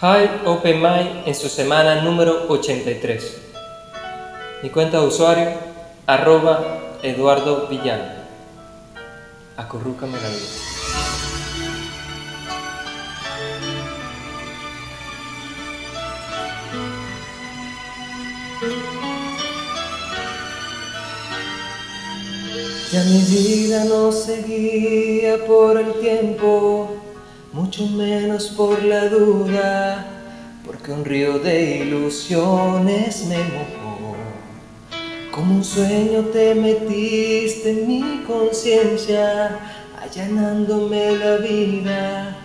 High Open Mind en su semana número 83. Mi cuenta de usuario, arroba Eduardo Villano. Acurrúcame la vida. Ya mi vida no seguía por el tiempo, mucho menos por la duda, porque un río de ilusiones me mojó. Como un sueño te metiste en mi conciencia, allanándome la vida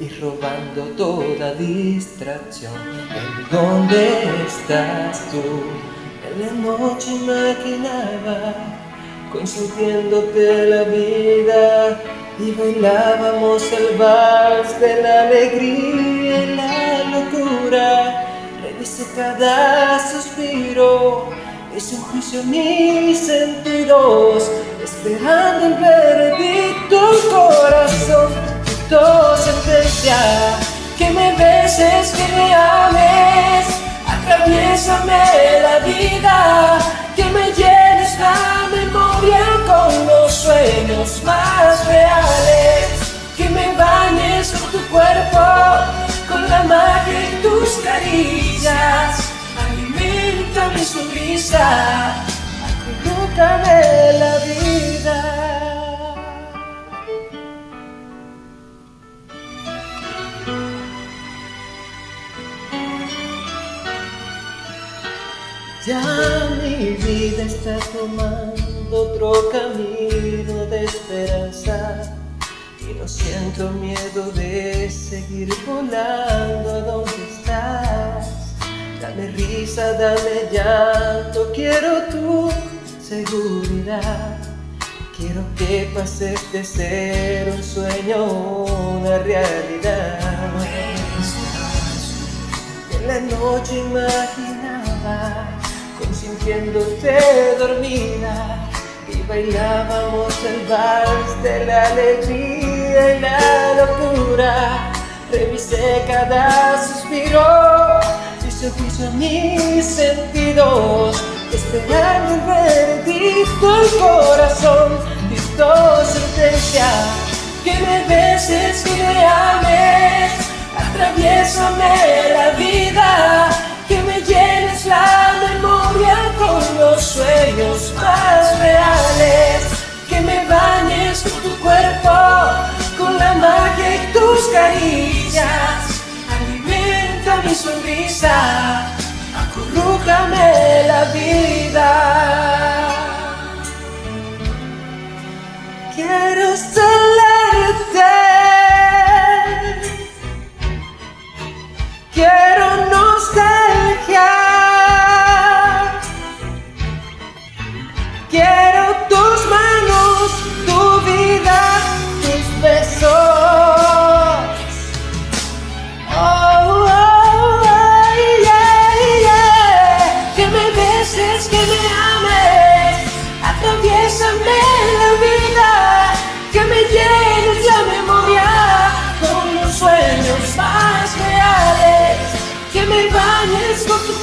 y robando toda distracción. ¿En dónde estás tú? En la noche imaginaba consintiéndote la vida y bailábamos el vals de la alegría y la locura. Revisé cada suspiro, hice un juicio en mis sentidos, esperando el veredicto el corazón, tu sentencia, que me beses, que me ames, atraviésame la vida, que me llenes la con los sueños más reales, que me bañes con tu cuerpo, con la magia y tus caricias, alimenta mi sonrisa, acurrúcame la vida. Ya mi vida está tomando otro camino de esperanza y no siento miedo de seguir volando a donde estás. Dame risa, dame llanto, quiero tu seguridad. Quiero que pases de ser un sueño una realidad. En la noche imaginaba consintiéndote dormida bailábamos el vals de la alegría y la locura. Revisé cada suspiro, hice juicio a mis sentidos, esperando el veredicto el corazón dictó sentencia. Que me beses, que me ames, atraviésame la vida, sonrisa, acurrúcame la vida. Quiero celarte. Quiero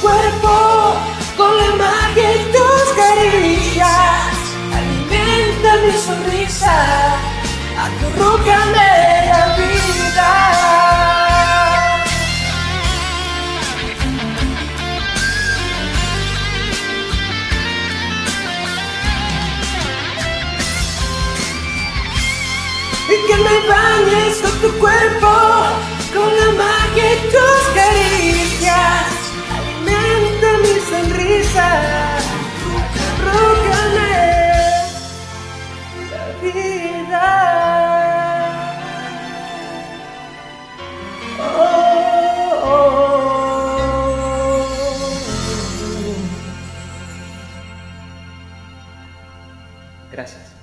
cuerpo, con la magia y tus caricias. Alimenta mi sonrisa, acurrúcame la vida. y que me bañes con tu cuerpo, con la magia y tus caricias. Gracias.